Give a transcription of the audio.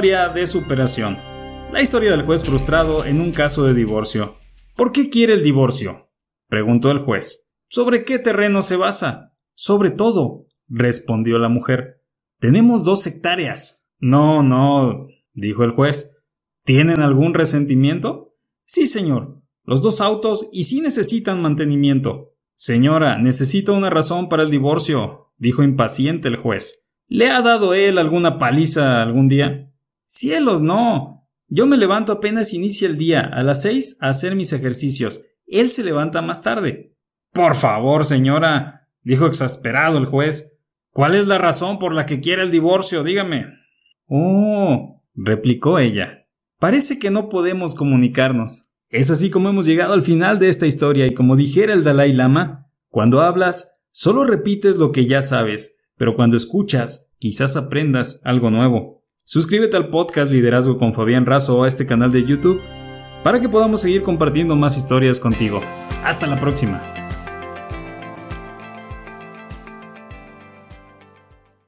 de superación. La historia del juez frustrado en un caso de divorcio. ¿Por qué quiere el divorcio? preguntó el juez. ¿Sobre qué terreno se basa? Sobre todo, respondió la mujer. Tenemos dos hectáreas. No, no, dijo el juez. ¿Tienen algún resentimiento? Sí, señor. Los dos autos y sí necesitan mantenimiento. Señora, necesito una razón para el divorcio, dijo impaciente el juez. ¿Le ha dado él alguna paliza algún día? Cielos, no. Yo me levanto apenas inicia el día, a las seis, a hacer mis ejercicios. Él se levanta más tarde. Por favor, señora, dijo exasperado el juez. ¿Cuál es la razón por la que quiere el divorcio? Dígame. Oh, replicó ella. Parece que no podemos comunicarnos. Es así como hemos llegado al final de esta historia y como dijera el Dalai Lama, cuando hablas, solo repites lo que ya sabes, pero cuando escuchas, quizás aprendas algo nuevo. Suscríbete al podcast Liderazgo con Fabián Razo o a este canal de YouTube para que podamos seguir compartiendo más historias contigo. Hasta la próxima.